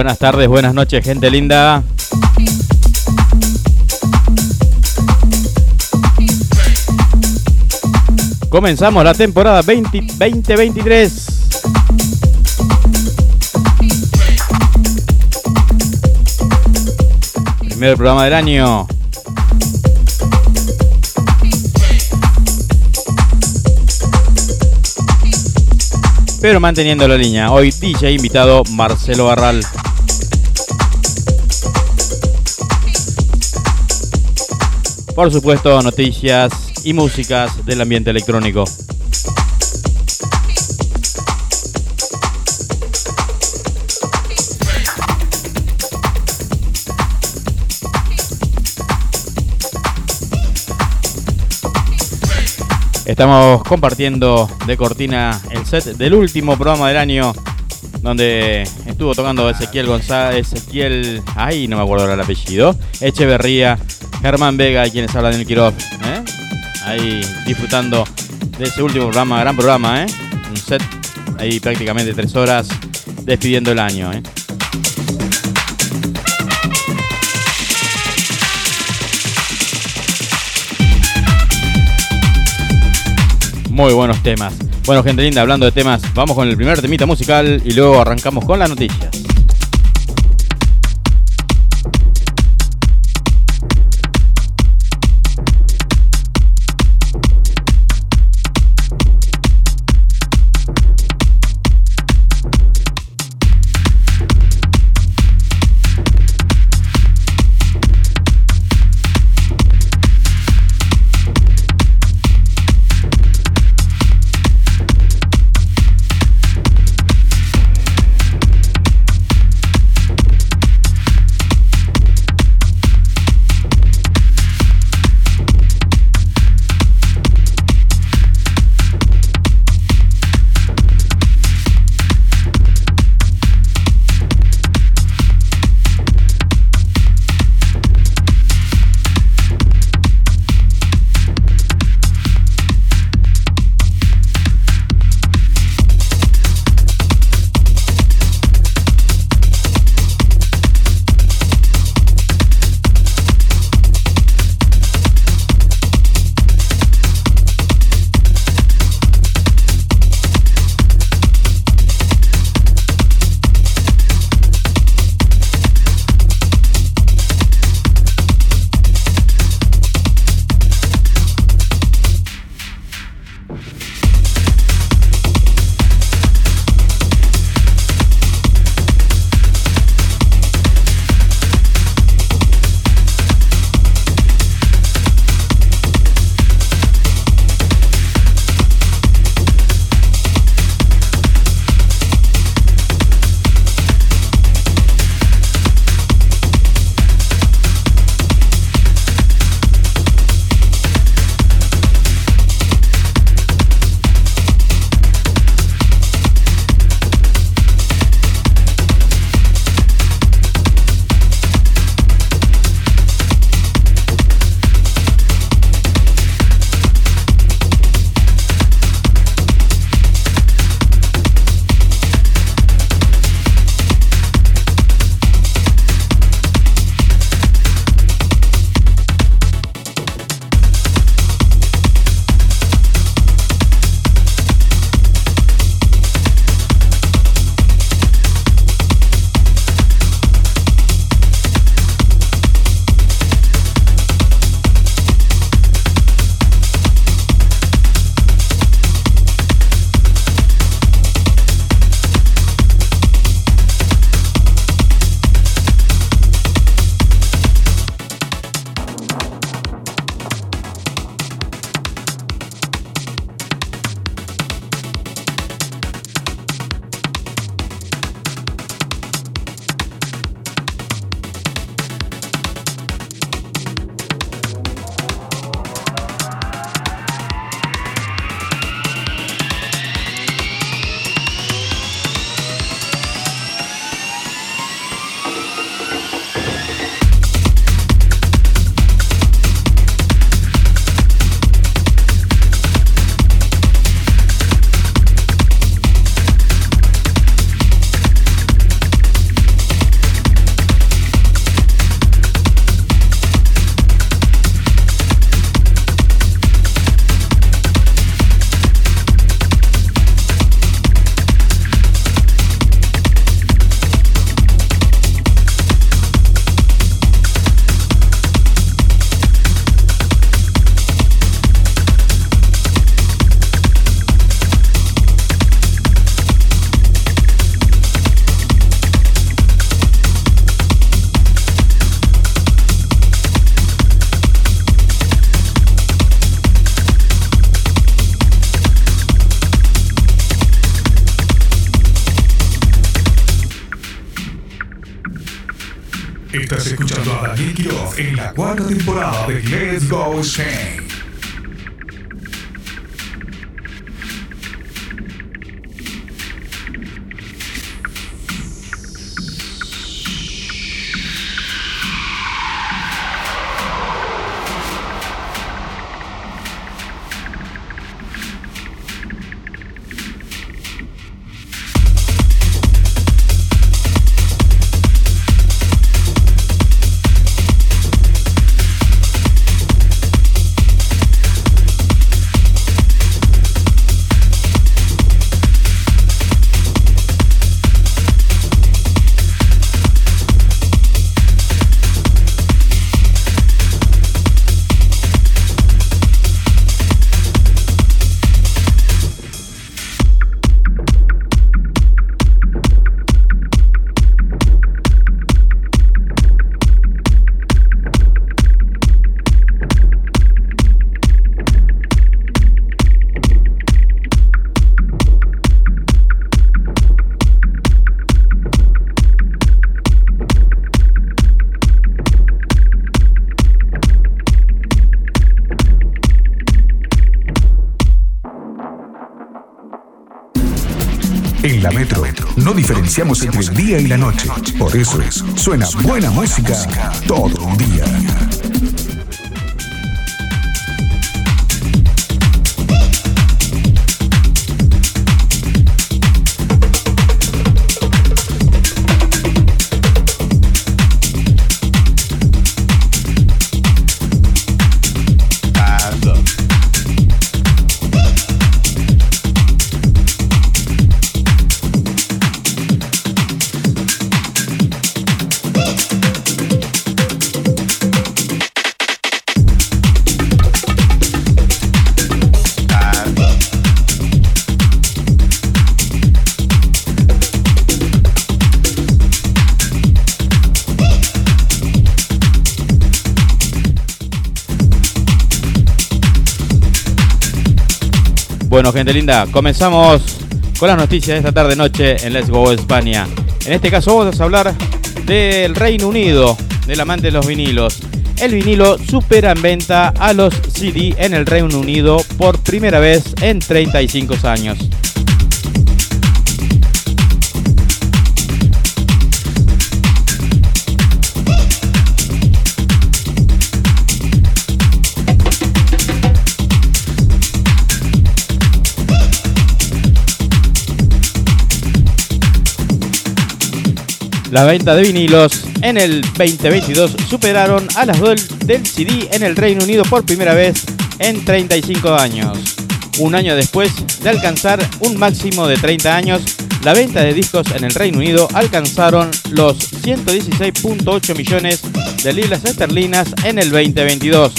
Buenas tardes, buenas noches, gente linda. Comenzamos la temporada 2023. Primer programa del año. Pero manteniendo la línea. Hoy DJ invitado Marcelo Barral. Por supuesto, noticias y músicas del ambiente electrónico. Estamos compartiendo de cortina el set del último programa del año donde estuvo tocando Ezequiel González, Ezequiel, ay, no me acuerdo el apellido, Echeverría, Germán Vega y quienes hablan del Quiroz. ¿eh? Ahí disfrutando de ese último programa, gran programa, ¿eh? Un set ahí prácticamente tres horas despidiendo el año, ¿eh? Muy buenos temas. Bueno, gente linda, hablando de temas, vamos con el primer temita musical y luego arrancamos con las noticias. En la cuarta temporada de Let's Go Shane. Diferenciamos entre el día y la noche. Por eso es, suena buena música todo un día. Gente linda, comenzamos con las noticias de esta tarde noche en Let's Go España. En este caso vamos a hablar del Reino Unido, del amante de los vinilos. El vinilo supera en venta a los CD en el Reino Unido por primera vez en 35 años. Las ventas de vinilos en el 2022 superaron a las del CD en el Reino Unido por primera vez en 35 años. Un año después de alcanzar un máximo de 30 años, la venta de discos en el Reino Unido alcanzaron los 116.8 millones de libras esterlinas en el 2022,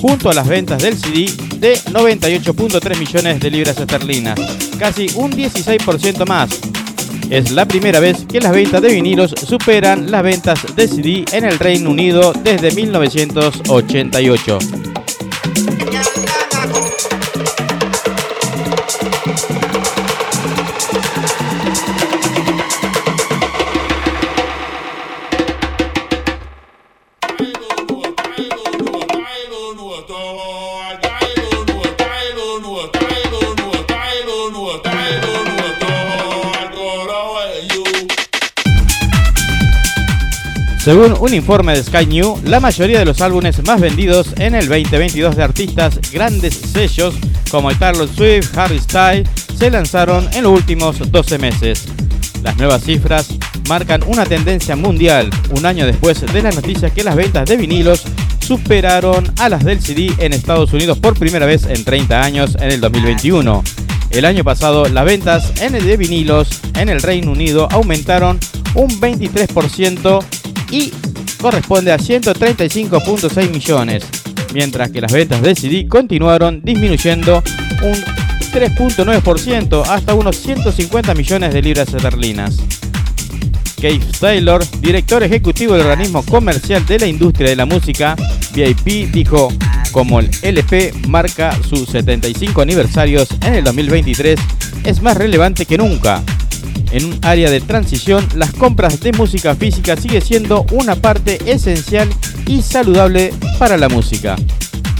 junto a las ventas del CD de 98.3 millones de libras esterlinas, casi un 16% más es la primera vez que las ventas de vinilos superan las ventas de CD en el Reino Unido desde 1988. Según un informe de Sky New, la mayoría de los álbumes más vendidos en el 2022 de artistas grandes sellos como Taylor Swift, Harry Styles se lanzaron en los últimos 12 meses. Las nuevas cifras marcan una tendencia mundial, un año después de la noticia que las ventas de vinilos superaron a las del CD en Estados Unidos por primera vez en 30 años en el 2021. El año pasado, las ventas en el de vinilos en el Reino Unido aumentaron un 23% y corresponde a 135.6 millones, mientras que las ventas de CD continuaron disminuyendo un 3.9% hasta unos 150 millones de libras esterlinas. Keith Taylor, director ejecutivo del organismo comercial de la industria de la música, VIP, dijo, como el LP marca sus 75 aniversarios en el 2023, es más relevante que nunca en un área de transición, las compras de música física sigue siendo una parte esencial y saludable para la música.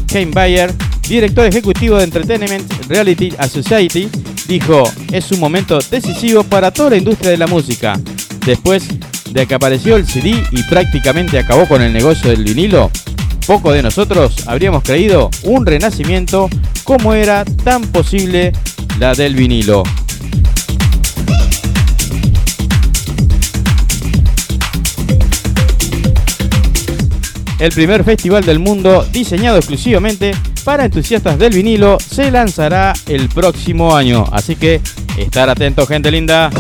Kane Bayer, director ejecutivo de Entertainment Reality Society, dijo, es un momento decisivo para toda la industria de la música. Después de que apareció el CD y prácticamente acabó con el negocio del vinilo, poco de nosotros habríamos creído un renacimiento como era tan posible la del vinilo. El primer festival del mundo diseñado exclusivamente para entusiastas del vinilo se lanzará el próximo año. Así que estar atentos gente linda.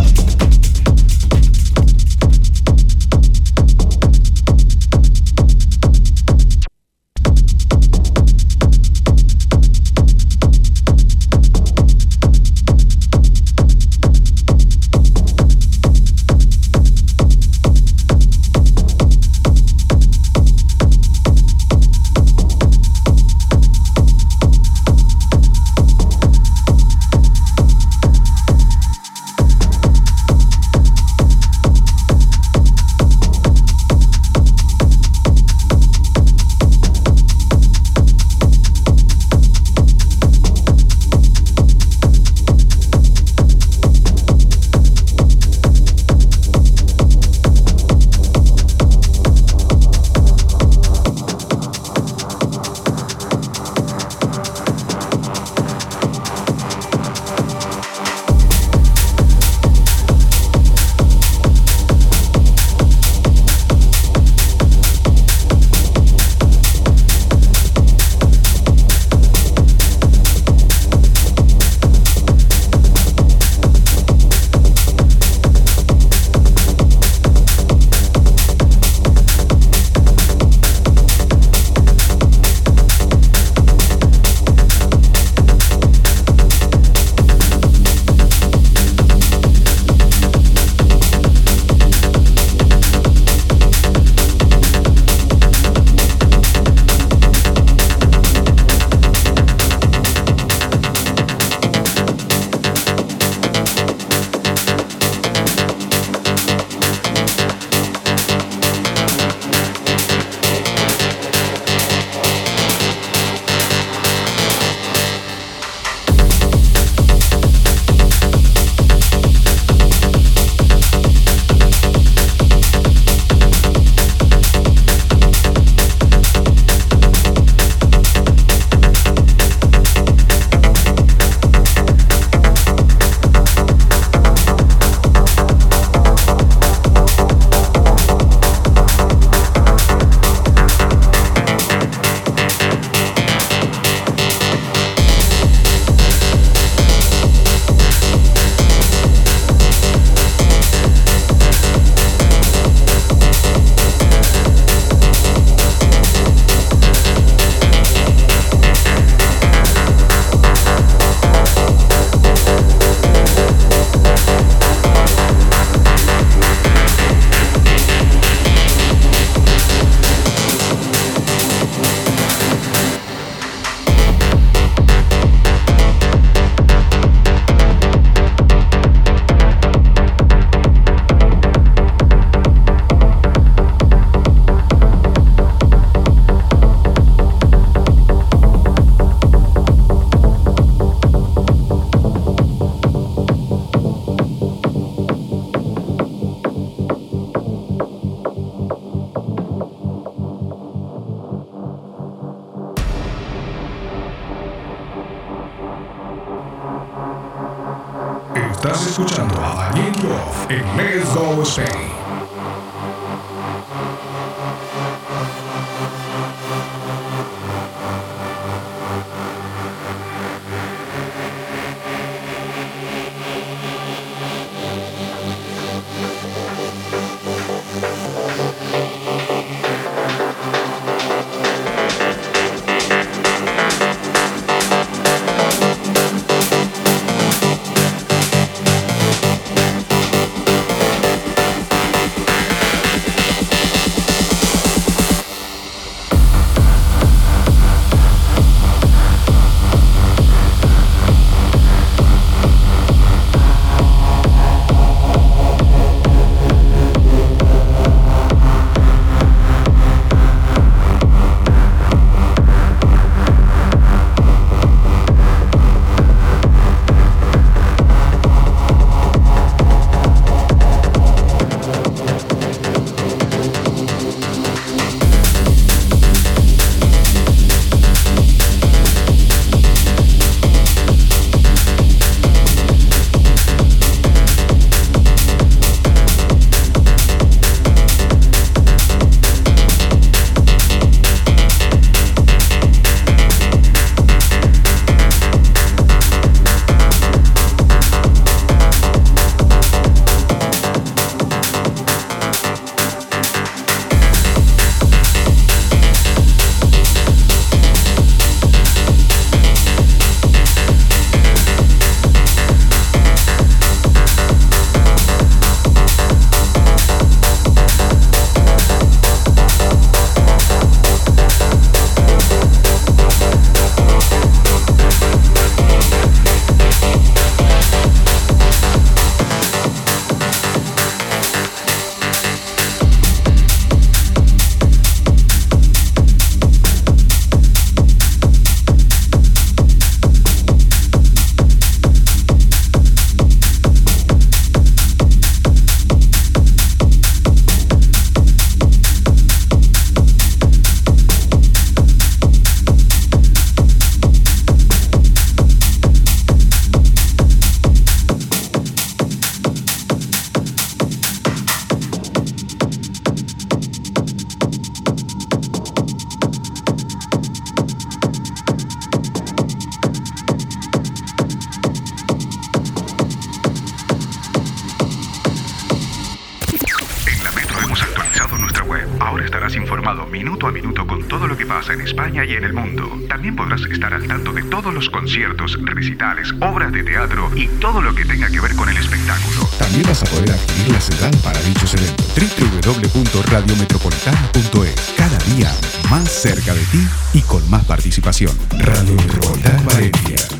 España y en el mundo. También podrás estar al tanto de todos los conciertos, recitales, obras de teatro y todo lo que tenga que ver con el espectáculo. También vas a poder adquirir la central para dichos eventos. www.radiometropolitana.es Cada día más cerca de ti y con más participación. Radio Metropolitana Valencia.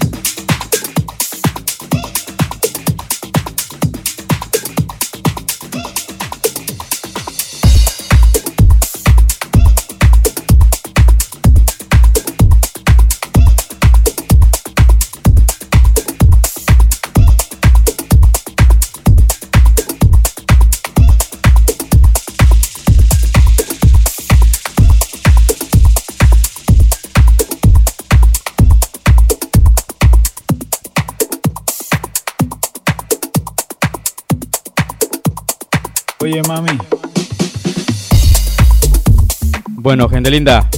Oye, mami. Bueno, gente linda.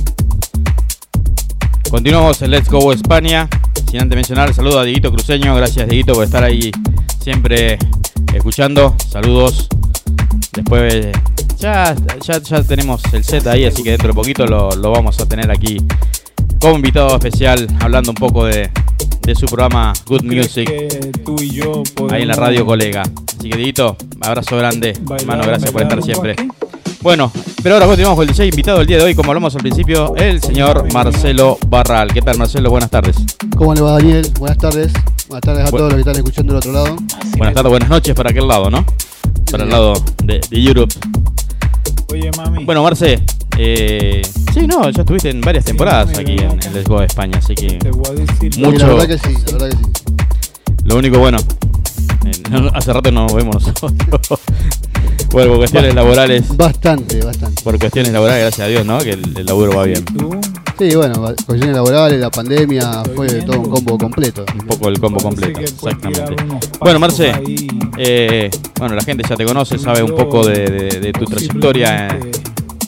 Continuamos en Let's Go España. Sin antes mencionar, saludo a Dieguito Cruceño. Gracias, Dieguito, por estar ahí siempre escuchando. Saludos. Después, ya, ya, ya tenemos el set ahí, así que dentro de poquito lo, lo vamos a tener aquí como invitado especial, hablando un poco de, de su programa Good Music ahí en la radio colega. Así que Dito, abrazo grande, hermano, gracias por estar siempre. Bueno, pero ahora continuamos con el DJ invitado del día de hoy, como hablamos al principio, el señor Marcelo Barral. ¿Qué tal Marcelo? Buenas tardes. ¿Cómo le va Daniel? Buenas tardes. Buenas tardes a todos los que están escuchando del otro lado. Buenas tardes, buenas noches para aquel lado, ¿no? Para el lado de, de Europe. Oye, mami. Bueno, Marce, eh, sí, no, ya estuviste en varias temporadas aquí en, en Let's Go de España, así que Te voy a decir. Mucho. la verdad que sí, la verdad que sí. lo único bueno, no- hace rato no nos vemos nosotros. bueno, por cuestiones laborales, Bastante, bastante. por cuestiones laborales, gracias a Dios, ¿no? Que el, el laburo va bien. Sí, bueno, cuestiones laborales, la pandemia, fue todo un combo completo. Un poco el combo completo, exactamente. Bueno, Marce, eh, bueno, la gente ya te conoce, sabe un poco de, de- de tu trayectoria. eh,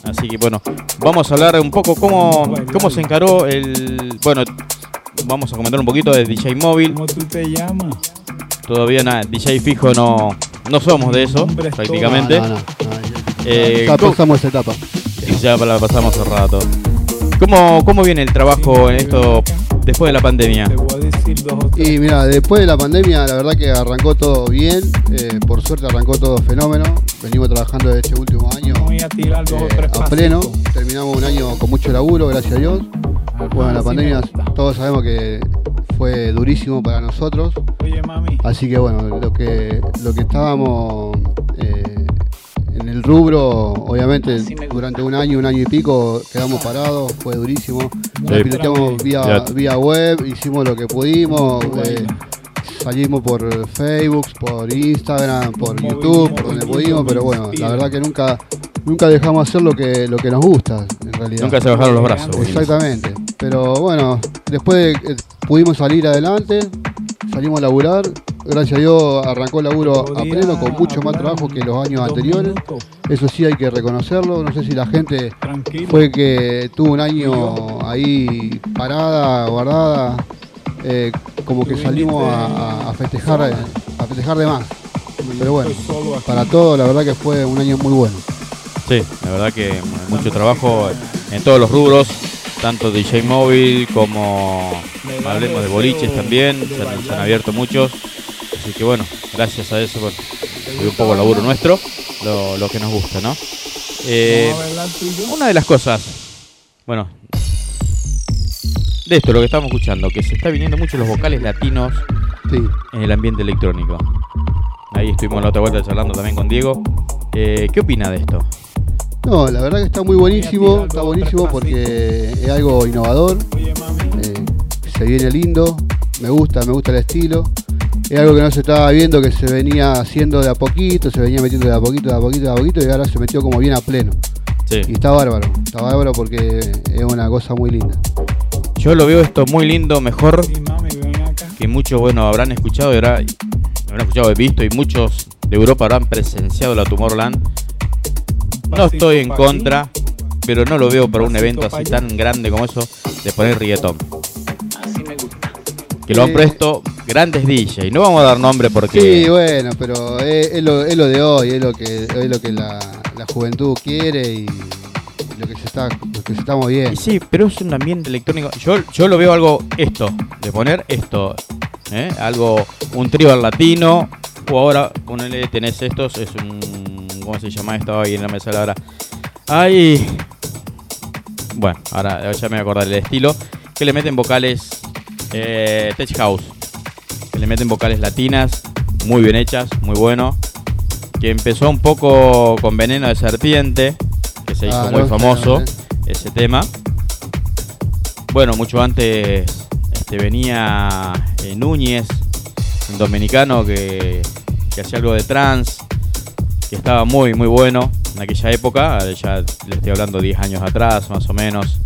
Así que bueno, vamos a hablar un poco cómo, cómo se encaró el. Bueno, vamos a comentar un poquito de DJ móvil. ¿Cómo tú te llamas? Todavía nada, DJ fijo no, no somos de eso, prácticamente. No, no, no, Eh, ya ¿cómo- pasamos esa etapa. ya la pasamos hace rato. ¿Cómo, ¿Cómo viene el trabajo en esto después de la pandemia? Y mira, después de la pandemia, la verdad que arrancó todo bien. eh, por suerte arrancó todo fenómeno. Venimos trabajando desde este último año eh, a pleno. Terminamos un año con mucho laburo, gracias a Dios. Bueno, la pandemia todos sabemos que fue durísimo para nosotros. Oye, mami. Así que bueno, lo que, lo que estábamos eh, en el rubro, obviamente gusta. durante un año, un año y pico quedamos parados, fue durísimo. Nos Sí. piloteamos vía, vía web, hicimos lo que pudimos, eh, salimos por Facebook, por Instagram, por YouTube, por donde pudimos, pero bueno, la verdad que nunca, nunca dejamos hacer lo que, lo que nos gusta, en realidad. Nunca se bajaron los brazos. Exactamente. Pero bueno, después eh, pudimos salir adelante, salimos a laburar. Gracias a Dios arrancó el laburo a pleno con mucho más trabajo que los años anteriores. minutos, Eso sí hay que reconocerlo. No sé si la gente Tranquilo. fue que tuvo un año ahí parada, guardada. eh, como que salimos a, festejar a festejar de más. Pero bueno, para todos la verdad que fue un año muy bueno. Sí, la verdad que mucho trabajo en todos los rubros, tanto DJ móvil como hablemos de boliches también, se han, se han abierto muchos. Así que bueno, gracias a eso, bueno, fue un poco el laburo nuestro, lo, lo que nos gusta, ¿no? Eh, una de las cosas, bueno, de esto, lo que estamos escuchando, que se está viniendo mucho los vocales latinos Sí. en el ambiente electrónico. Ahí estuvimos la otra vuelta charlando también con Diego. Eh, ¿Qué opina de esto? No, la verdad que está muy buenísimo, está buenísimo porque es algo innovador, eh, se viene lindo, me gusta, me gusta el estilo. Es algo que no se estaba viendo, que se venía haciendo de a poquito, se venía metiendo de a poquito, de a poquito, de a poquito, y ahora se metió como bien a pleno. Sí. Y está bárbaro, está bárbaro porque es una cosa muy linda. Yo lo veo esto muy lindo, mejor que muchos, bueno, habrán escuchado y habrá- habrán escuchado visto y muchos de Europa habrán presenciado la Tomorrowland. No estoy en contra, pero no lo veo para un evento así tan grande como eso de poner reggaetón. Así me gusta. Que lo han puesto grandes DJ. No vamos a dar nombre porque Sí, bueno, pero es, es lo, es lo de hoy, es lo que, es lo que la, la juventud quiere y, lo que se está, lo que se está Y moviendo. sí, pero es un ambiente electrónico. Yo, yo lo veo algo esto, de poner esto, ¿eh? algo, un tribal latino, o ahora ponele, tenés estos, es un, ¿cómo se llama esto? Ahí en la mesa ahora. Ay, bueno, ahora ya me voy a acordar el estilo, que le meten vocales eh, Tech House, que le meten vocales latinas, muy bien hechas, muy bueno, que empezó un poco con Veneno de Serpiente, que se hizo Ah, muy no, famoso ese tema. Bueno, mucho antes este, venía eh, Núñez, un dominicano que, que hacía algo de trance, que estaba muy, muy bueno en aquella época, ya le estoy hablando 10 años atrás, más o menos.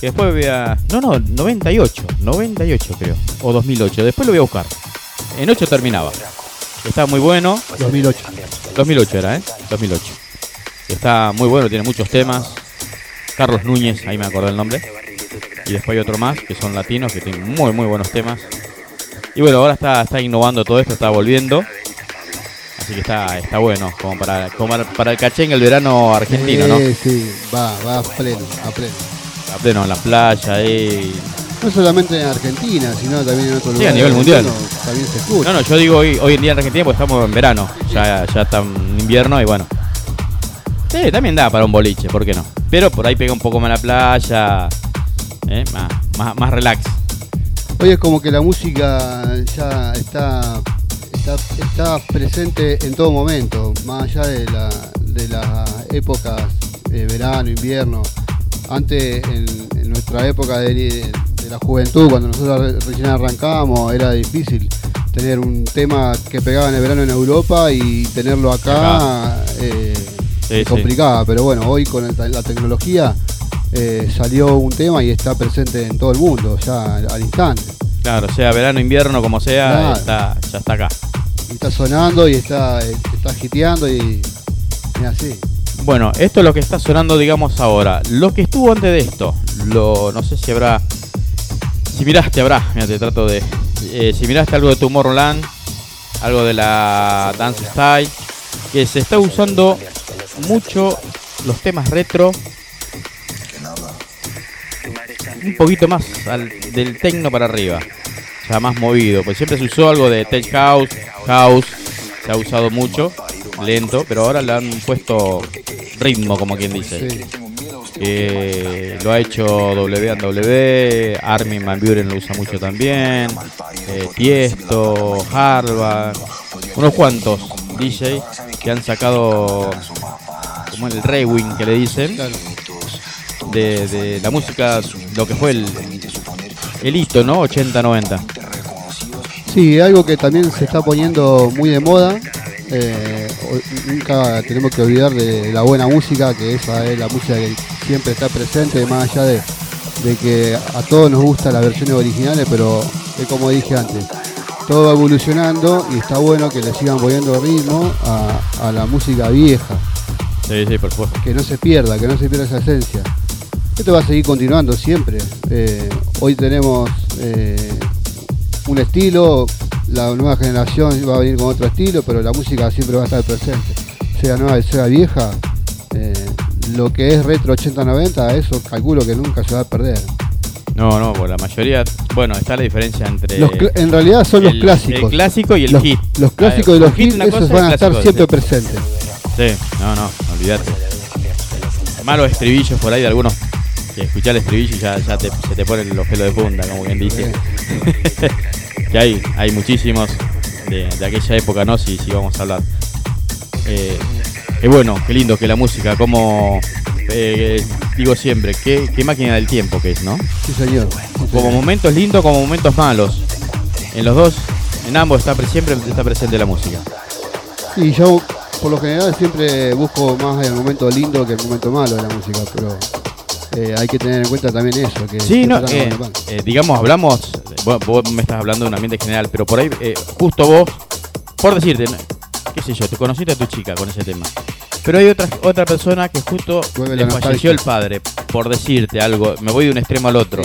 Que después había. No, no, 98, 98 creo, o 2008, después lo voy a buscar. En 8 terminaba. Estaba muy bueno, 2008. 2008 era, ¿eh? 2008. Está muy bueno, tiene muchos temas. Carlos Núñez, ahí me acordé el nombre. Y después hay otro más, que son latinos, que tienen muy, muy buenos temas. Y bueno, ahora está, está innovando todo esto, está volviendo. Así que está, está bueno, como para, como para, el cachengue el verano argentino, ¿no? Sí, sí, va, va a pleno, a pleno. A pleno en la playa, ahí. No solamente en Argentina, sino también en otros Sí, a lugares. nivel del mundial. mundo También se escucha. No, no, yo digo hoy, hoy en día en Argentina porque estamos en verano. Ya, ya está en invierno y bueno. Sí, también da para un boliche, ¿por qué no? Pero por ahí pega un poco más la playa. ¿eh? Más, más, más relax. Hoy es como que la música ya está, está, está presente en todo momento, más allá de, la, de las épocas de verano, invierno. Antes, en, en nuestra época de, de la juventud, cuando nosotros re- recién arrancábamos, era difícil tener un tema que pegaba en el verano en Europa y tenerlo acá eh, Sí, se sí. complicaba. Pero bueno, hoy con la tecnología eh, salió un tema y está presente en todo el mundo, ya al, al instante. Claro, sea verano, invierno, como sea, Claro. está, ya está acá. Y está sonando y está, eh, está hiteando y es así. Bueno, esto es lo que está sonando, digamos, ahora. Lo que estuvo antes de esto, lo, no sé si habrá. Si miraste, habrá. Mira, te trato de. eh, si miraste algo de Tomorrowland, algo de la Dance Style, que se está usando mucho los temas retro. Un poquito más al- del techno para arriba. O sea, más movido. Pues siempre se usó algo de tech house, house. Se ha usado mucho, lento, pero ahora le han puesto ritmo, como quien dice. Sí. Eh, lo ha hecho WW, Armin Van Buren lo usa mucho también, eh, Tiesto, Harvard, unos cuantos DJ que han sacado como el Rewing que le dicen de la música, lo que fue el, el hito, ¿no? 80-90. Sí, algo que también se está poniendo muy de moda. eh, nunca tenemos que olvidar de la buena música, que esa es la música que siempre está presente, más allá de, de que a todos nos gustan las versiones originales, pero es como dije antes, todo va evolucionando y está bueno que le sigan poniendo ritmo a, a la música vieja. Sí, sí, por supuesto. que no se pierda, que no se pierda esa esencia. Esto va a seguir continuando siempre. Eh, hoy tenemos eh, un estilo, la nueva generación va a venir con otro estilo, pero la música siempre va a estar presente. Sea nueva, sea vieja, eh, lo que es retro 80-90, eso calculo que nunca se va a perder. No, no, por la mayoría, bueno, está la diferencia entre... Los en realidad son los clásicos. El clásico y el los, hit. los clásicos y los hit esos van a estar siempre sí. presentes. Sí, no, no, olvídate. Malos estribillos por ahí de algunos que escuchar el estribillo y ya, ya te, se te ponen los pelos de punta, como quien dice. que hay, hay muchísimos de, de aquella época, ¿no? Si, si vamos a hablar. Eh, qué bueno, qué lindo que la música, como eh, digo siempre, qué, qué máquina del tiempo que es, ¿no? Sí, señor. Como momentos lindos, como momentos malos. En los dos, en ambos está pre- siempre está presente la música. Y yo por lo general siempre busco más el momento lindo que el momento malo de la música, pero eh, hay que tener en cuenta también eso. Que Sí, no, eh, eh, digamos, hablamos, vos, vos me estás hablando de un ambiente general, pero por ahí, eh, justo vos, por decirte, qué sé yo, te conociste a tu chica con ese tema. Pero hay otra, otra persona que justo Vuelve le falleció el padre, por decirte algo, me voy de un extremo al otro.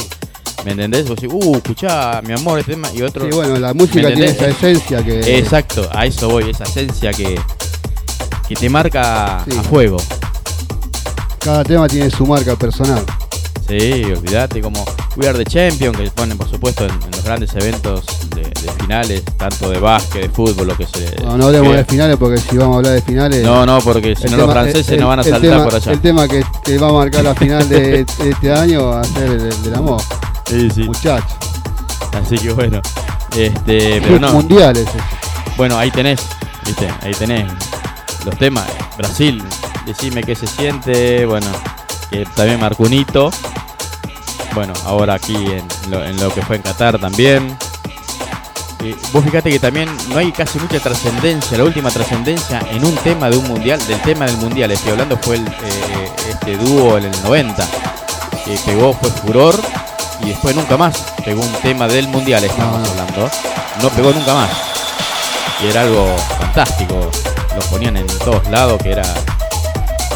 ¿Me entendés? Vos decís, uh, escuchá, mi amor, este tema, y otro... Sí, bueno, la música ¿me tiene esa esencia que Exacto, a eso voy, esa esencia que, que te marca Sí. a fuego. Cada tema tiene su marca personal. Sí, olvídate, como We Are the Champion, que ponen por supuesto en, en los grandes eventos de, de finales, tanto de básquet, de fútbol, lo que se. No, no hablemos que- de finales porque si vamos a hablar de finales. No, no, porque si no los franceses el- no van a saltar tema- por allá. El tema que, que va a marcar la final de, de este año va a ser el, el del amor, Sí, sí. muchachos. Así que bueno. Este, pero no. Mundiales. Bueno, ahí tenés, viste, ahí tenés los temas. Brasil, decime qué se siente, bueno, que también marcó un hito. Bueno, ahora aquí en lo, en lo que fue en Qatar también. Y vos fíjate que también no hay casi mucha trascendencia, la última trascendencia en un tema de un mundial, del tema del mundial, estoy hablando fue el, eh, este dúo en el 90, que pegó, fue furor, y después nunca más pegó un tema del mundial, estamos hablando, no pegó nunca más. Y era algo fantástico, lo ponían en todos lados, que era...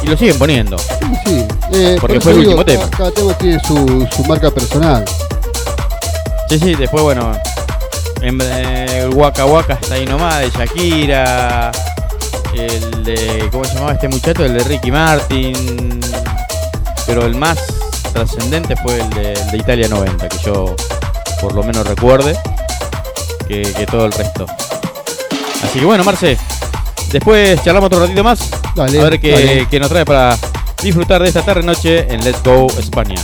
Y lo siguen poniendo. Sí, sí. Eh, Porque por fue el último tema. Cada tema tiene su, su marca personal. Sí, sí, después, bueno, en eh, el Waka Waka está ahí nomás, de Shakira, el de, ¿cómo se llamaba este muchacho? El de Ricky Martin, pero el más trascendente fue el de, el de Italia 90, que yo por lo menos recuerde, que, que todo el resto. Así que bueno, Marce, después charlamos otro ratito más, Dale, a ver qué, qué nos trae para disfrutar de esta tarde-noche en Let's Go España.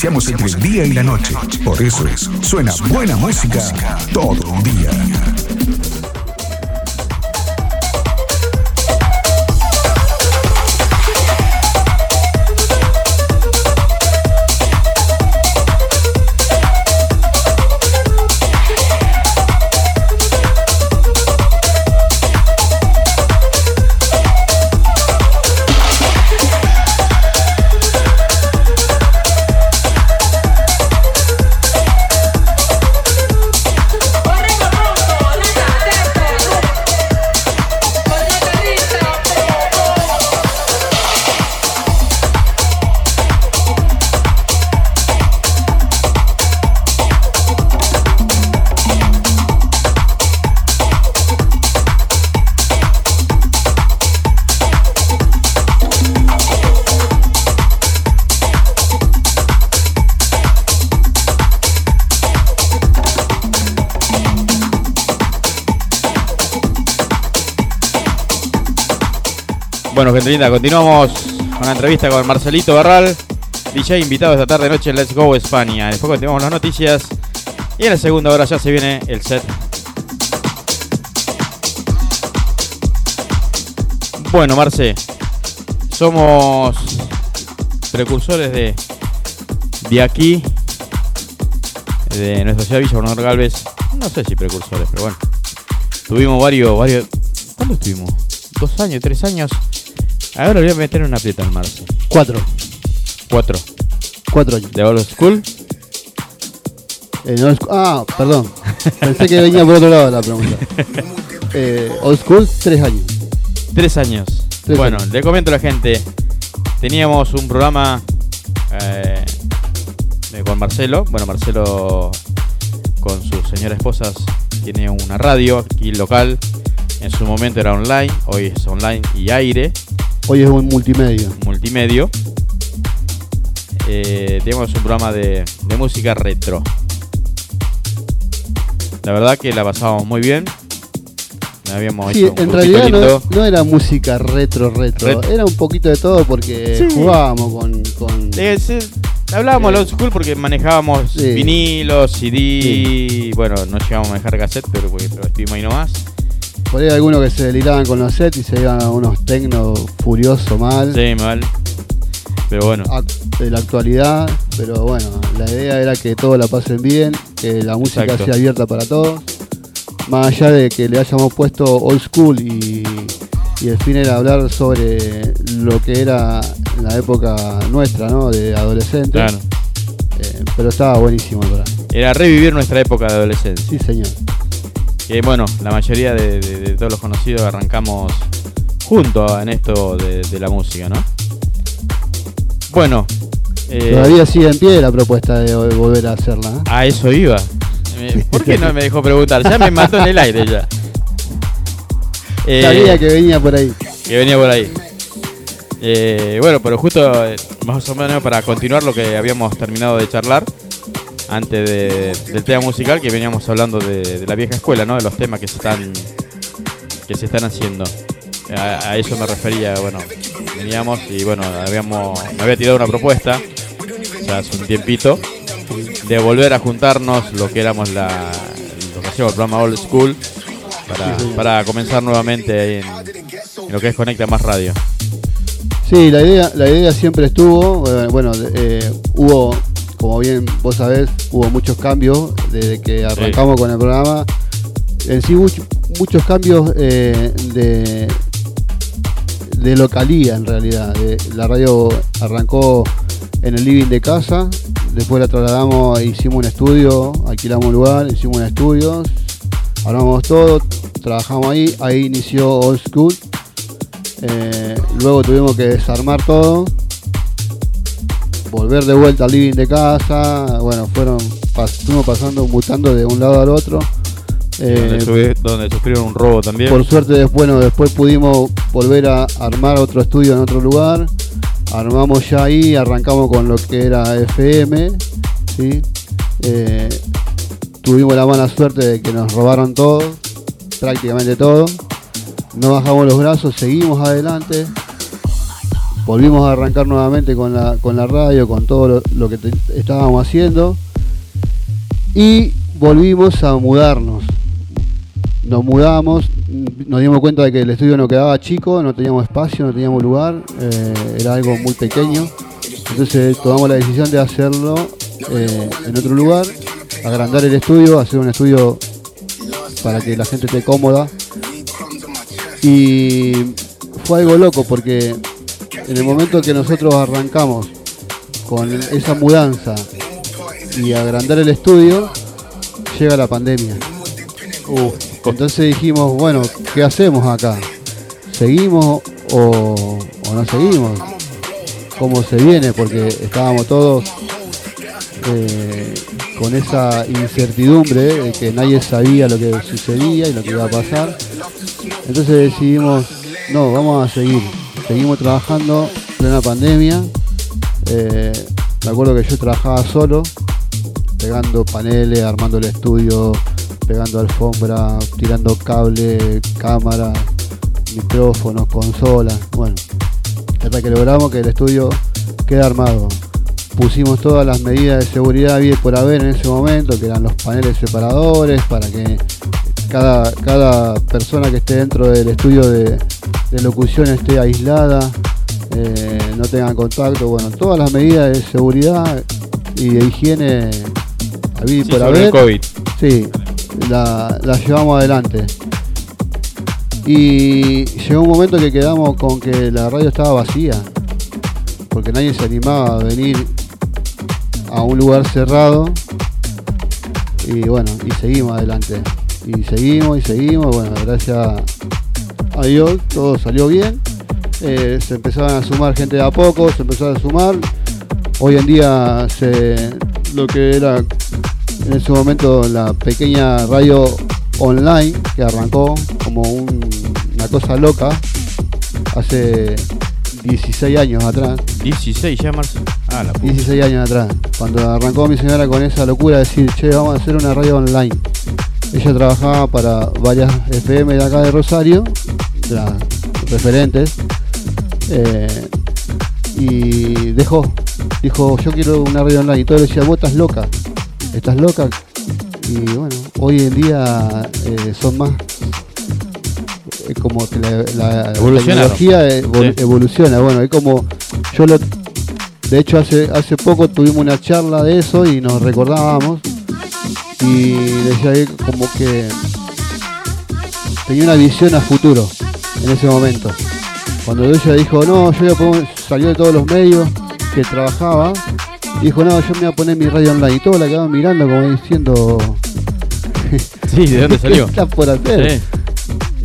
Diferenciamos entre el día y la noche. Por eso suena buena música todo el día. Bueno, gente linda, continuamos con la entrevista con Marcelito Barral, DJ invitado esta tarde noche en Let's Go España. Después continuamos las noticias y en la segunda hora ya se viene el set. Bueno, Marce, somos precursores de, de aquí, de nuestra ciudad Villa Bernardo Galvez. No sé si precursores, pero bueno. Tuvimos varios, varios. ¿Cuándo estuvimos? ¿Dos años, tres años? Ahora voy a meter una aprieta en Marce. Cuatro. Cuatro. Cuatro años. ¿De Old School? Eh, no, ah, perdón. Pensé que venía por otro lado la pregunta. Eh, old School, tres años. Tres años. Tres bueno, años. le comento a la gente. Teníamos un programa eh, con Marcelo. Bueno, Marcelo con su señora esposa tiene una radio aquí local. En su momento era online, hoy es online y aire, Hoy es un multimedia. multimedio. Eh, tenemos un programa de, de música retro. La verdad que la pasábamos muy bien. Habíamos Sí, hecho en realidad no, no era música retro, retro. Ret- Era un poquito de todo porque Sí. jugábamos con. con Eh, sí, hablábamos Eh, old school porque manejábamos vinilos, CD, bueno, no llegamos a manejar cassette, pero, pero estuvimos ahí nomás. Por ahí algunos que se deliraban con los sets y se iban a unos tecno furioso mal. Sí, mal. Pero bueno, de la actualidad, pero bueno, la idea era que todos la pasen bien, que la música Exacto. sea abierta para todos, más allá de que le hayamos puesto old school y, y el fin era hablar sobre lo que era en la época nuestra, ¿no? De adolescentes, claro. Eh, pero estaba buenísimo el programa. Era revivir nuestra época de adolescencia. Sí, señor. Que bueno, la mayoría de, de- de todos los conocidos arrancamos juntos en esto de, de la música, ¿no? Bueno, eh, Todavía sigue en pie la propuesta de vol- volver a hacerla. ¿eh? a eso iba. ¿Por qué no me dejó preguntar? Ya me mató en el aire ya. Eh, Sabía que venía por ahí. que venía por ahí. Eh, bueno, pero justo eh, más o menos para continuar lo que habíamos terminado de charlar antes de- del tema musical, que veníamos hablando de, de la vieja escuela, ¿no? De los temas que se están que se están haciendo. A, a eso me refería, bueno, veníamos y bueno, habíamos me había tirado una propuesta ya hace un tiempito de volver a juntarnos lo que éramos la lo que hacíamos el programa Old School para, para comenzar nuevamente ahí en, en lo que es Conecta Más Radio. Sí, la idea, la idea siempre estuvo. eh, Bueno, eh, hubo, como bien vos sabés, hubo muchos cambios desde que arrancamos con el programa. En sí, much- muchos cambios eh, de, de localía en realidad. De- la radio arrancó en el living de casa, después la trasladamos, hicimos un estudio, alquilamos un lugar, hicimos un estudio, armamos todo, trabajamos ahí, ahí inició Old School. Eh, luego tuvimos que desarmar todo, volver de vuelta al living de casa. Bueno, fueron pas- fuimos pasando, mutando de un lado al otro. Eh, donde, subi- donde sufrieron un robo también. por suerte, después, bueno, después pudimos volver a armar otro estudio en otro lugar. Armamos ya ahí, arrancamos con lo que era FM. ¿sí? Eh, tuvimos la mala suerte de que nos robaron todo, prácticamente todo. No bajamos los brazos, seguimos adelante. Volvimos a arrancar nuevamente con la, con la radio, con todo lo, que estábamos haciendo. Y volvimos a mudarnos nos mudamos, nos dimos cuenta de que el estudio no quedaba chico, no teníamos espacio, no teníamos lugar, eh, era algo muy pequeño. Entonces tomamos la decisión de hacerlo eh, en otro lugar, agrandar el estudio, hacer un estudio para que la gente esté cómoda. Y fue algo loco porque en el momento que nosotros arrancamos con esa mudanza y agrandar el estudio, llega la pandemia. Entonces dijimos, bueno, ¿qué hacemos acá? ¿Seguimos o, o no seguimos? ¿Cómo se viene? Porque estábamos todos eh, con esa incertidumbre de que nadie sabía lo que sucedía y lo que iba a pasar. Entonces decidimos, no, vamos a seguir. Seguimos trabajando en plena pandemia. Eh, me acuerdo que yo trabajaba solo, pegando paneles, armando el estudio, pegando alfombra, tirando cable, cámara. micrófonos, consolas, bueno, hasta que logramos que el estudio quede armado. Pusimos todas las medidas de seguridad bien por haber en ese momento, que eran los paneles separadores, para que cada, cada persona que esté dentro del estudio de, de locución esté aislada, eh, no tengan contacto, bueno, todas las medidas de seguridad y de higiene Sí, por sobre el haber. COVID. Sí, la llevamos adelante. Y llegó un momento que quedamos con que la radio estaba vacía, porque nadie se animaba a venir a un lugar cerrado. Y bueno, y seguimos adelante. Y seguimos y seguimos. Bueno, gracias a Dios todo salió bien. Eh, se empezaban a sumar gente de a poco, se empezó a sumar. Hoy en día se, lo que era en ese momento la pequeña radio online que arrancó como un- una cosa loca hace 16 años atrás. 16 ya, Marce. Ah, la puta. 16 años atrás, cuando arrancó mi señora con esa locura de decir, che, vamos a hacer una radio online. Ella trabajaba para varias FM de acá de Rosario, referentes, eh, y dejó, dijo, yo quiero una radio online. Y todos le decían, vos estás loca, estás loca. Y bueno, hoy en día eh, son más eh, como que la, tecnología evol- Sí. evoluciona. Bueno, es como yo lo de hecho hace hace poco tuvimos una charla de eso y nos recordábamos y decía como que tenía una visión a futuro en ese momento. Cuando ella dijo, no, yo voy a poner, salió de todos los medios que trabajaba, dijo, no, yo me voy a poner mi radio online. Y todos la quedaban mirando como diciendo, Sí, ¿de dónde ¿qué salió? está por hacer?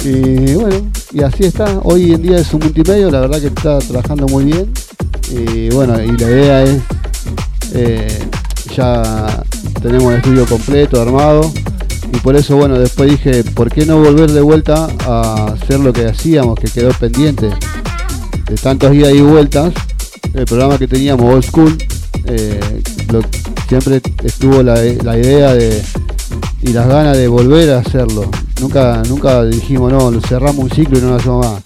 Sí. Y bueno, y así está. Hoy en día es un multimedio, la verdad que está trabajando muy bien. Y bueno, y la idea es, eh, ya tenemos el estudio completo, armado. Y por eso, bueno, después dije, ¿por qué no volver de vuelta a hacer lo que hacíamos, que quedó pendiente? De tantos días y vueltas, el programa que teníamos, Old School, eh, siempre estuvo la, la idea de, y las ganas de volver a hacerlo. Nunca, nunca dijimos, no, cerramos un ciclo y no lo hacemos más.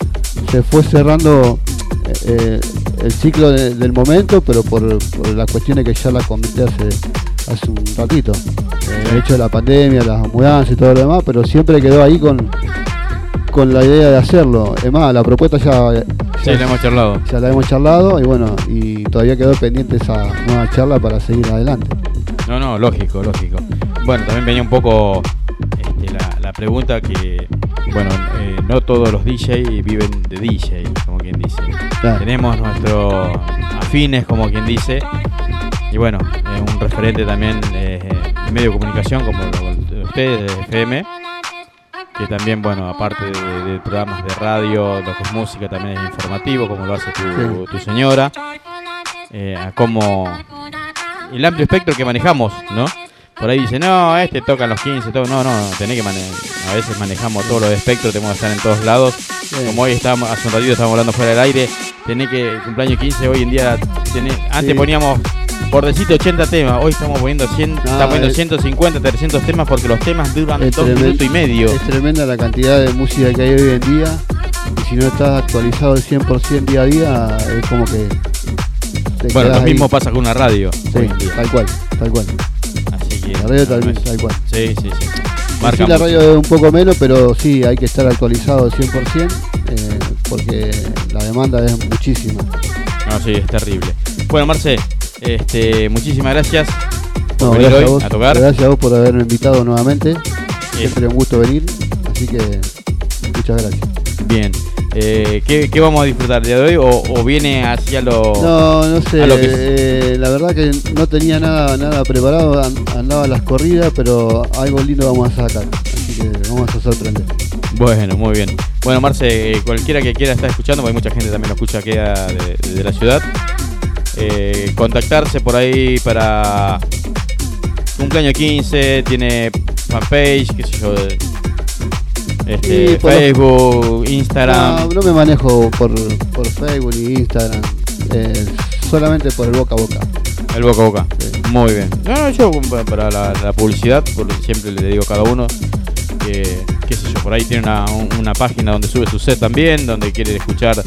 Se fue cerrando eh, eh, el ciclo de- del momento, pero por, por las cuestiones que ya la comenté hace, hace un ratito. El hecho de la pandemia, las mudanzas y todo lo demás, pero siempre quedó ahí con, con la idea de hacerlo. Es más, la propuesta ya, Sí, ya, le hemos charlado. ya la hemos charlado y bueno, y todavía quedó pendiente esa nueva charla para seguir adelante. No, no, lógico, lógico. Bueno, también venía un poco este, la, la pregunta que, bueno, eh, no todos los DJ viven de DJ, como quien dice. Claro. Tenemos nuestros afines, como quien dice, y bueno, eh, un referente también eh, medio de comunicación, como ustedes, de FM, que también, bueno, aparte de, de programas de radio, lo que es música, también es informativo, como lo hace tu, señora, eh, a cómo el amplio espectro que manejamos, ¿no? Por ahí dice, no, este toca los 15, todo. No, no, tenés que manejar. A veces manejamos todos los espectros, tenemos que estar en todos lados. Como hoy estábamos, hace un ratito estábamos hablando fuera del aire, tenés que, cumpleaños 15, hoy en día, tenés, antes Sí. poníamos, por decirte 80 temas, hoy estamos poniendo 100, Ah, estamos poniendo es- 150, 300 temas porque los temas duran dos minutos y medio. Es tremenda la cantidad de música que hay hoy en día. Y si no estás actualizado al 100% día a día, es como que. Bueno, lo ahí. mismo pasa con una radio Sí, tal cual, tal cual. Así que, La radio tal, es- tal cual. Sí, sí, sí. La radio es un poco menos, pero sí, hay que estar actualizado al 100%, eh, porque la demanda es muchísima. No, sí, es terrible. Bueno, Marce, este, muchísimas gracias por No, venir gracias, hoy a vos, a tocar. gracias a vos por haberme invitado nuevamente. Siempre un gusto venir, así que muchas gracias. bien. Eh, ¿qué, qué vamos a disfrutar de hoy? ¿O, o viene hacia lo.? No, no sé, a lo que- eh, la verdad que no tenía nada, nada preparado, an- andaba las corridas, pero algo lindo vamos a sacar, así que vamos a sorprender. Bueno, muy bien. Bueno, Marce, eh, cualquiera que quiera estar escuchando, porque hay mucha gente también lo escucha aquí de la ciudad, eh, contactarse por ahí para cumpleaños 15, tiene fanpage, qué sé yo, este, Facebook, Instagram. No, no me manejo por, por Facebook ni Instagram, eh, solamente por el boca a boca. El boca a boca. Sí. Muy bien. No, no, yo pa- para la, la publicidad, porque siempre le digo a cada uno, que, qué sé yo, por ahí tiene una, un- una página donde sube su set también, donde quiere escuchar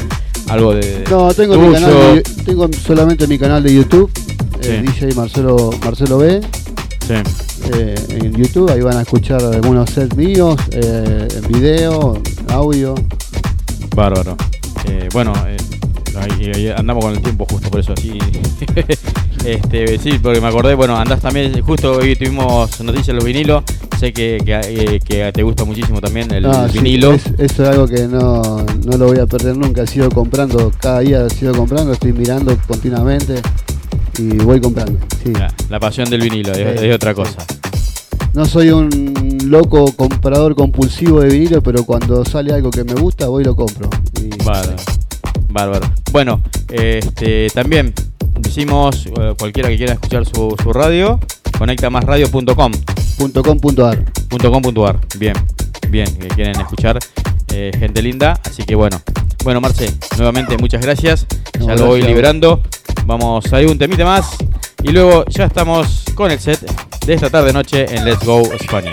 algo de. No, tengo, tuyo. mi canal de- tengo solamente mi canal de YouTube, eh, Sí. DJ Marcelo, Marcelo B. Sí. eh, en YouTube, ahí van a escuchar algunos sets míos, eh, en video, audio. Bárbaro. Eh, bueno, eh, ahí- andamos con el tiempo justo por eso así. este, sí, porque me acordé, bueno, andás también, justo hoy tuvimos noticias de los vinilos. Sé que, que, eh, que te gusta muchísimo también el, Ah, el sí, vinilo. es- eso es algo que no, no lo voy a perder nunca. He sido comprando, cada día he sido comprando, estoy mirando continuamente y voy comprando. sí. La, la pasión del vinilo, es, Sí, es otra cosa. No soy un loco comprador compulsivo de vinilo, pero cuando sale algo que me gusta, voy y lo compro. Y- Bárbaro. Bárbaro. Bueno, este, también decimos eh, cualquiera que quiera escuchar su, su radio, conectamasradio.com. punto com punto ar. .com.ar. Bien, bien, que quieren escuchar eh, gente linda. Así que bueno. Bueno, Marce, nuevamente muchas gracias. No, ya lo voy liberando. Vamos a ir un temite más. Y luego ya estamos con el set de esta tarde noche en Let's Go España.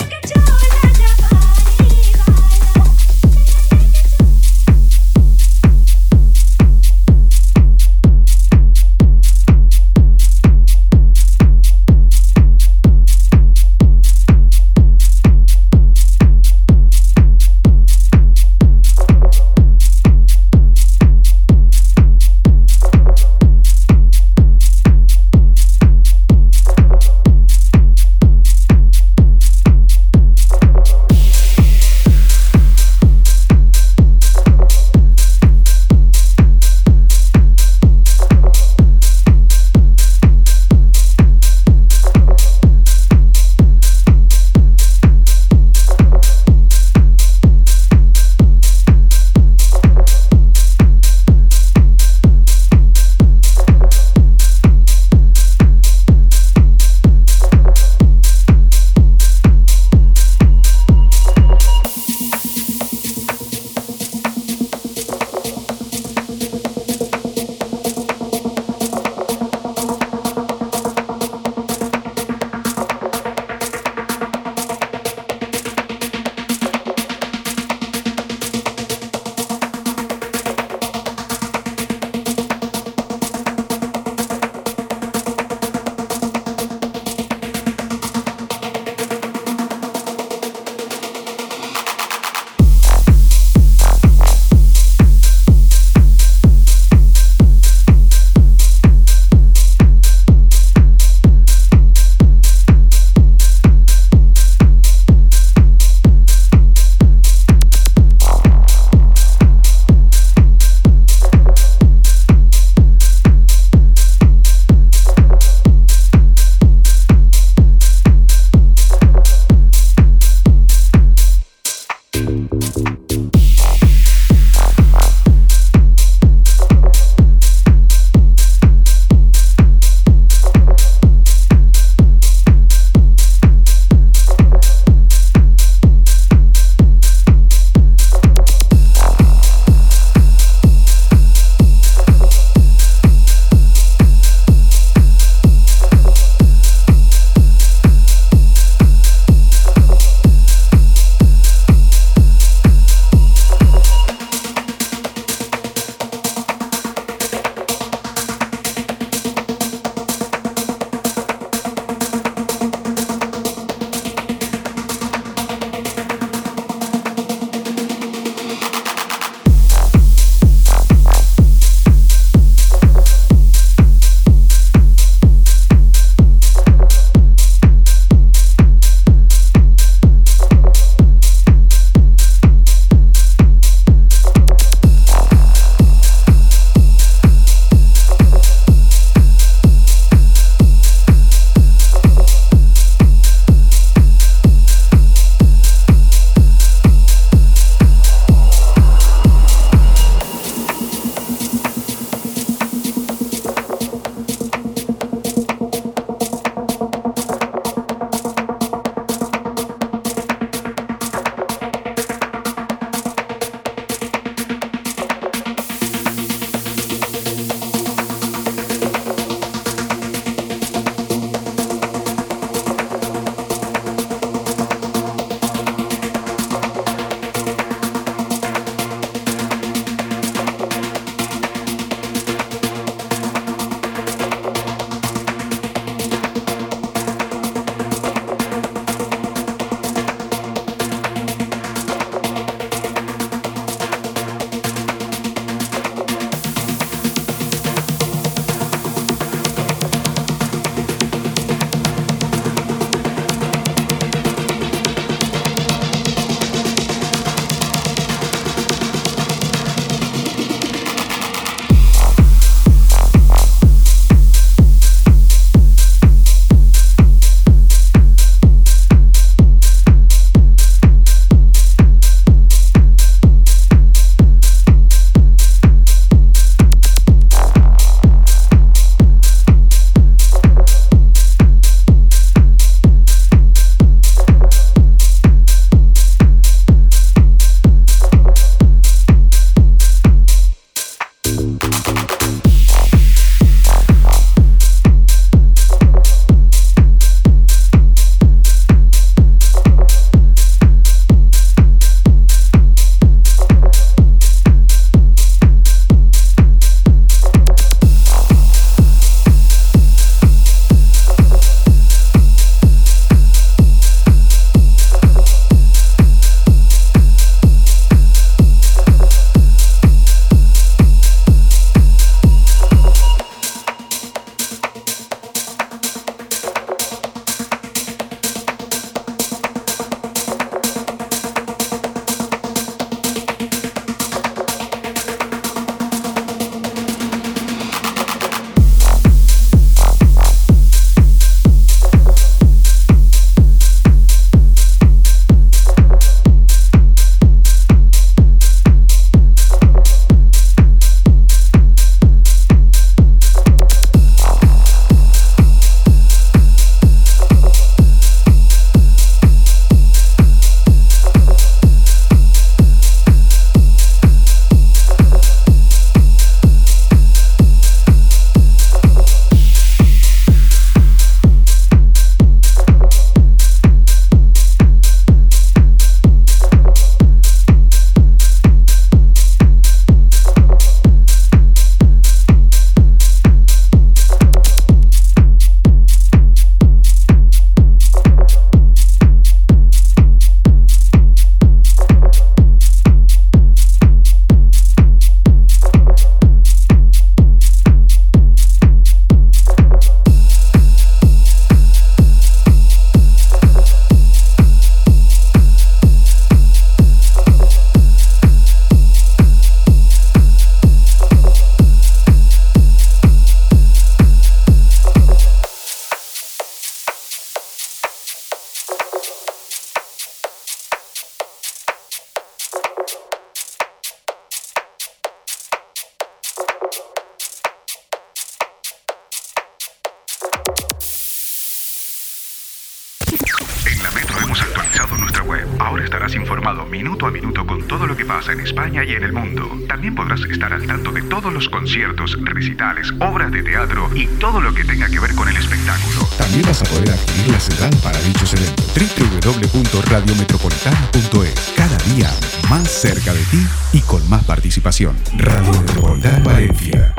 Minuto a minuto con todo lo que pasa en España y en el mundo. También podrás estar al tanto de todos los conciertos, recitales, obras de teatro y todo lo que tenga que ver con el espectáculo. También vas a poder adquirir la ciudad para dichos eventos. www.radiometropolitana.es Cada día más cerca de ti y con más participación. Radio Metropolitana Valencia.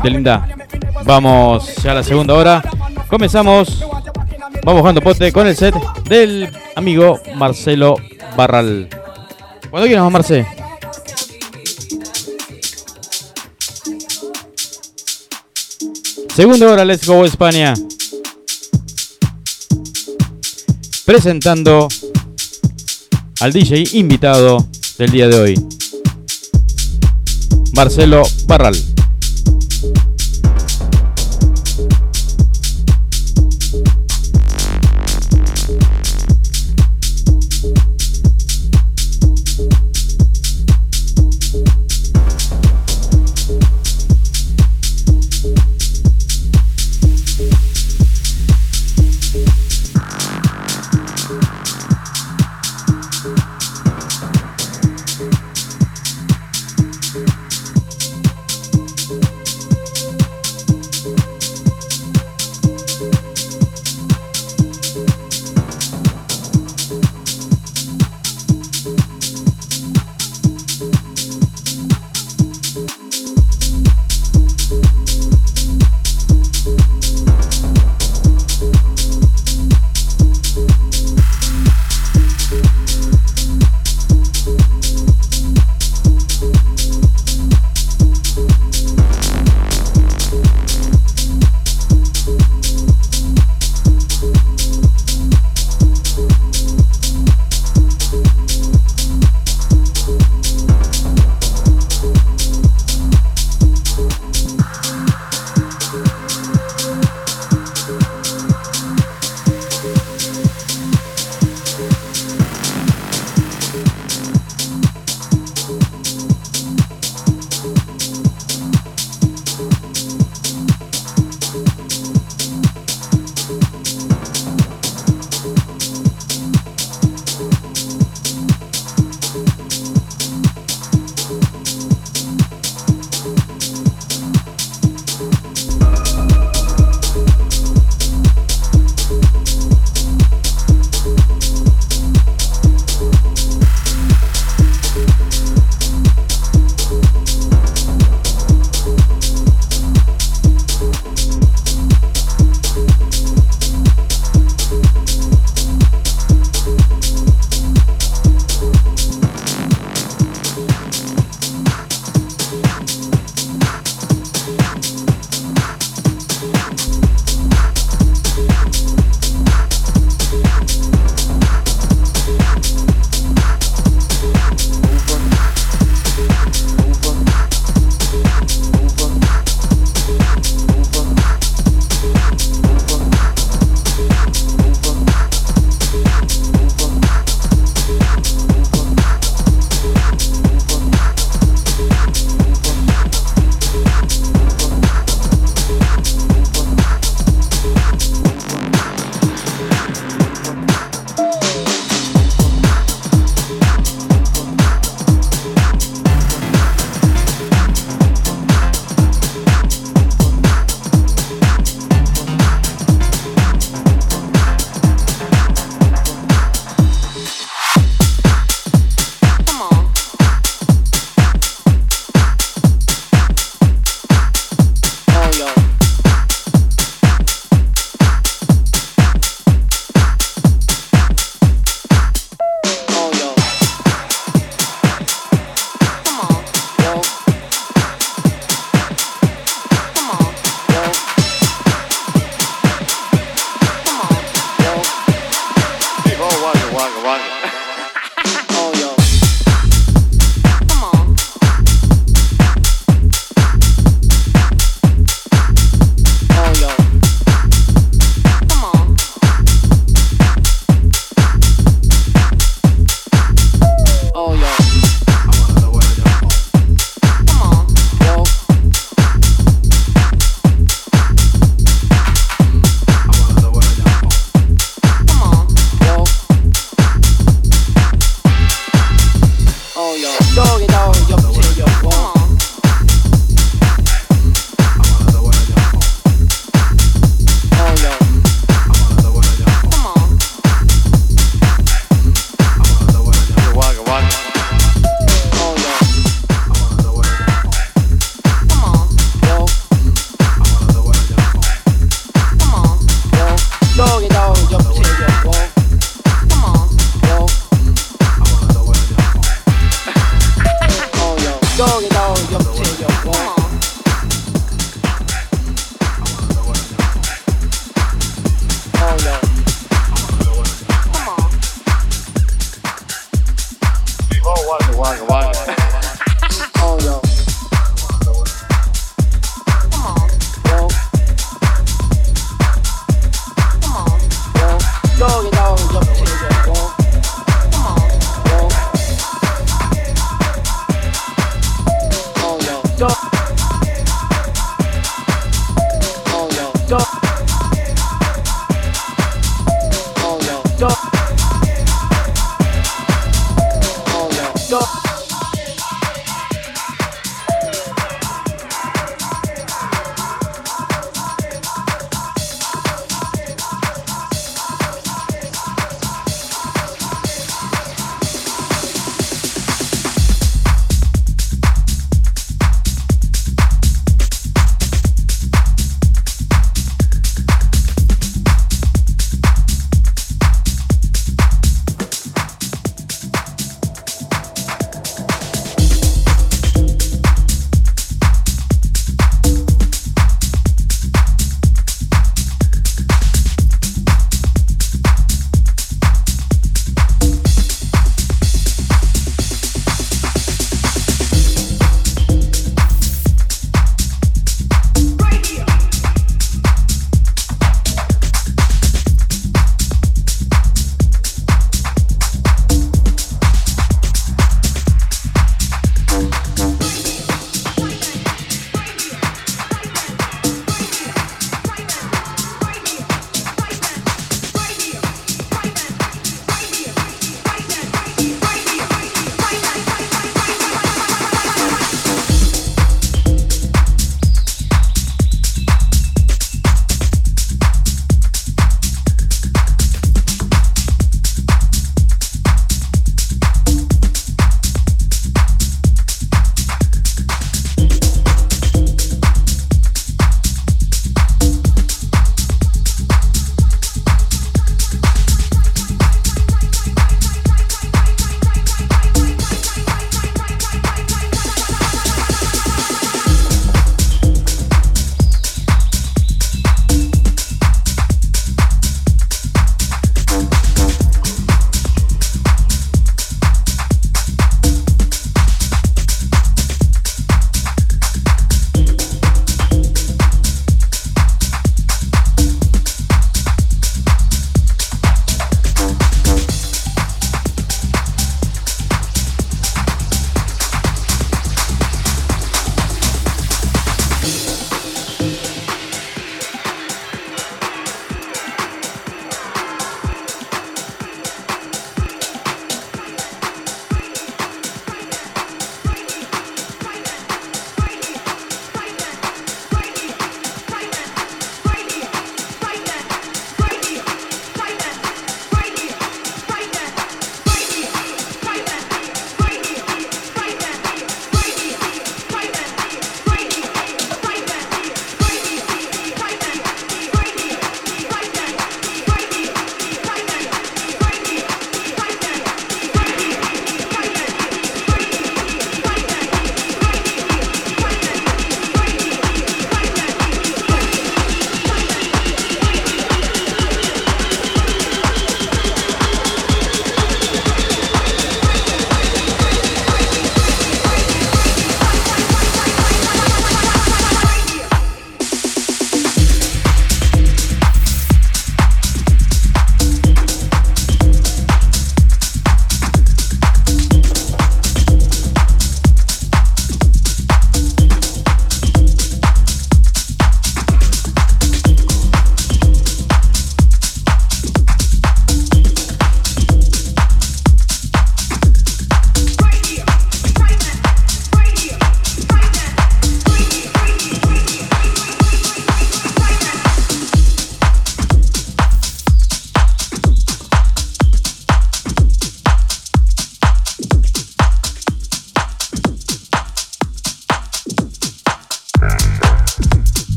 Gente linda, vamos a la segunda hora. Comenzamos, vamos jugando pote con el set del amigo Marcelo Barral. Cuando quieras, Marce. Segunda hora, Let's Go España. Presentando al DJ invitado del día de hoy. Marcelo Barral.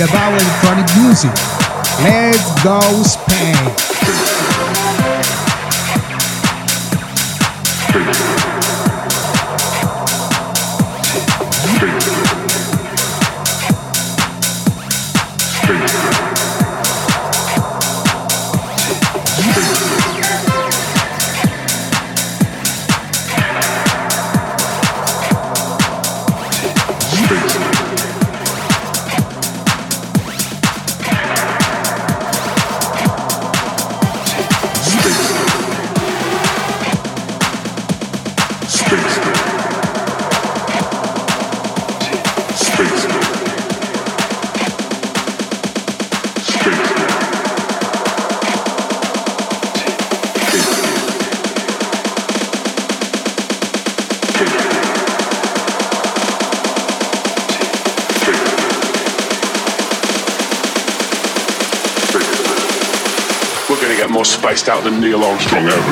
About electronic music.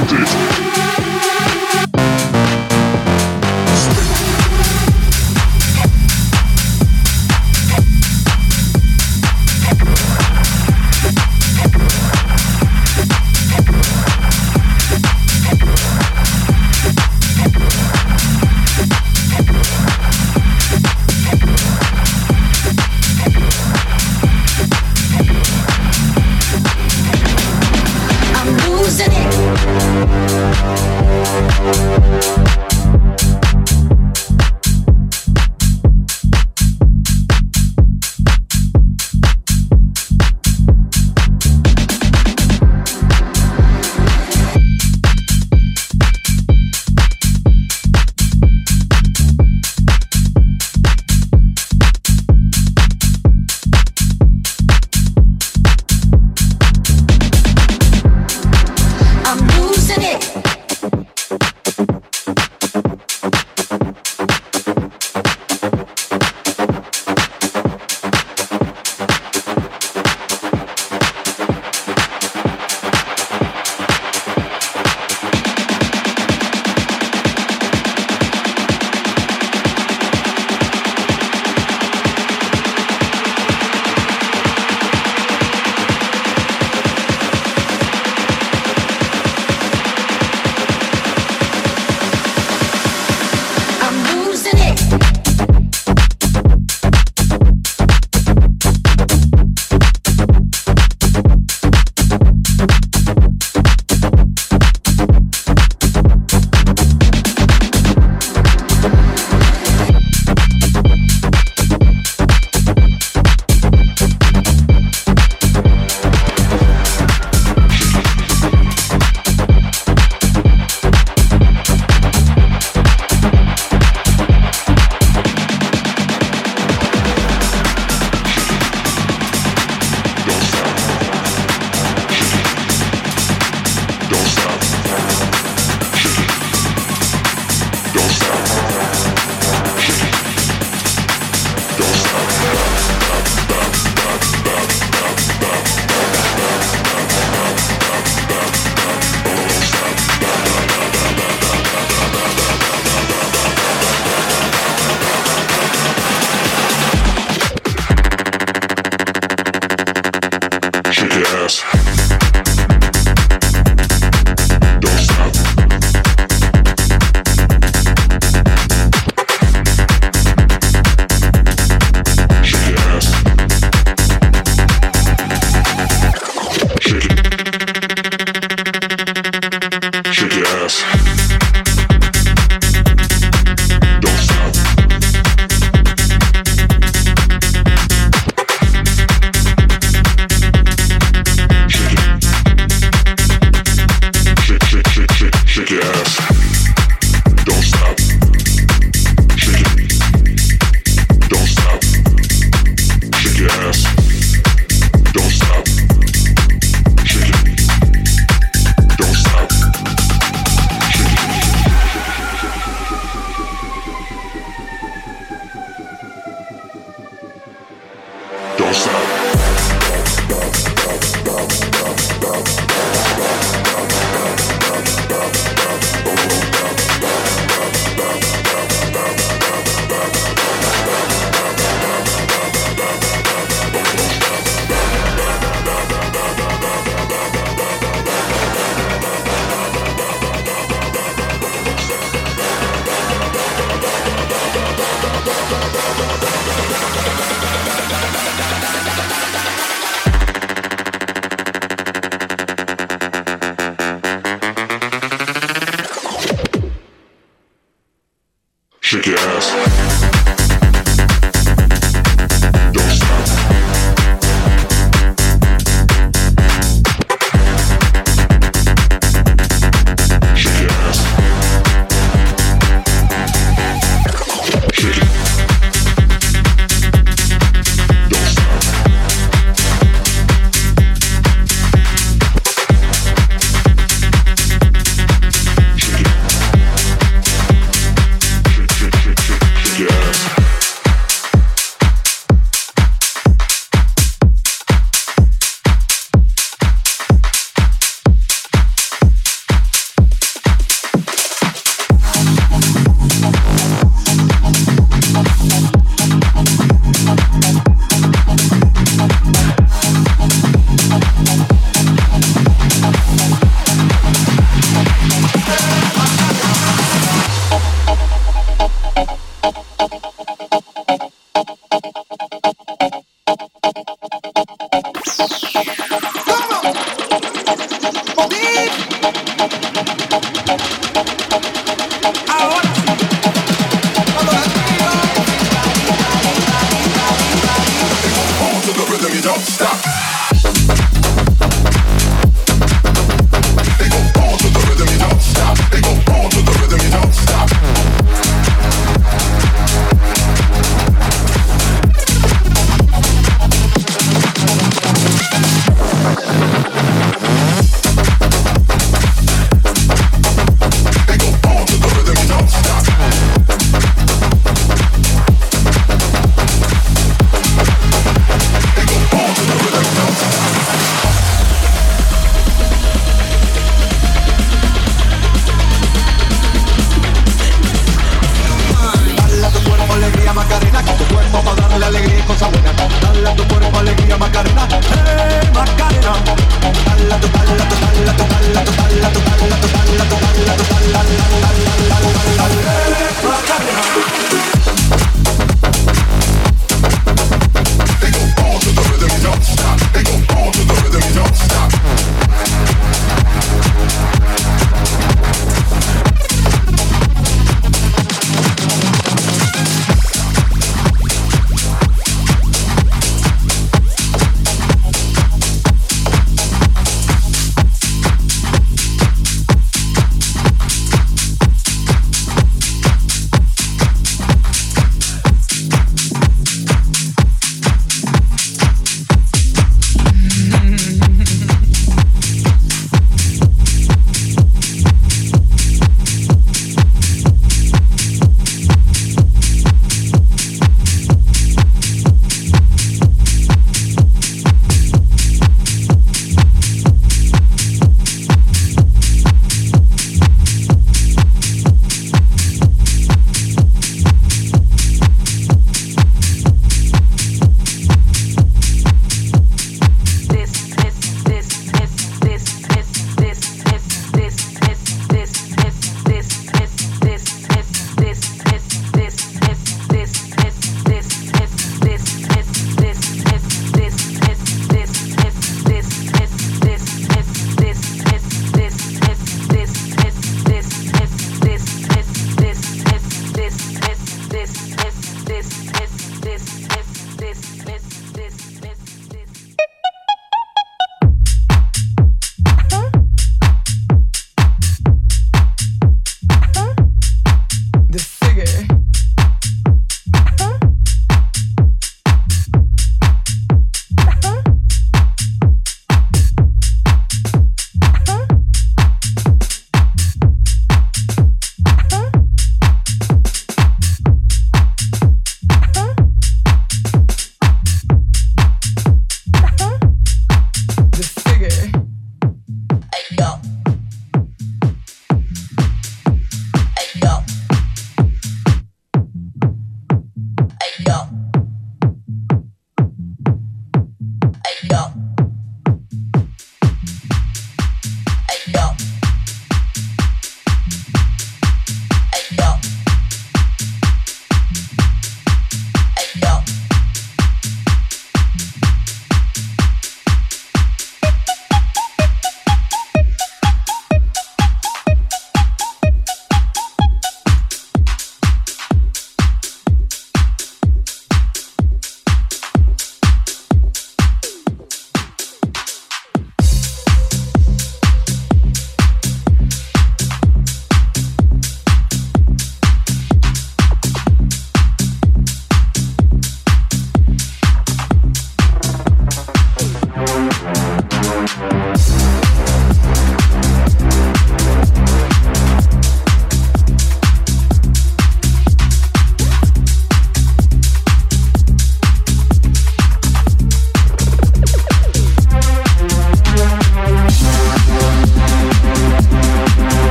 Identity.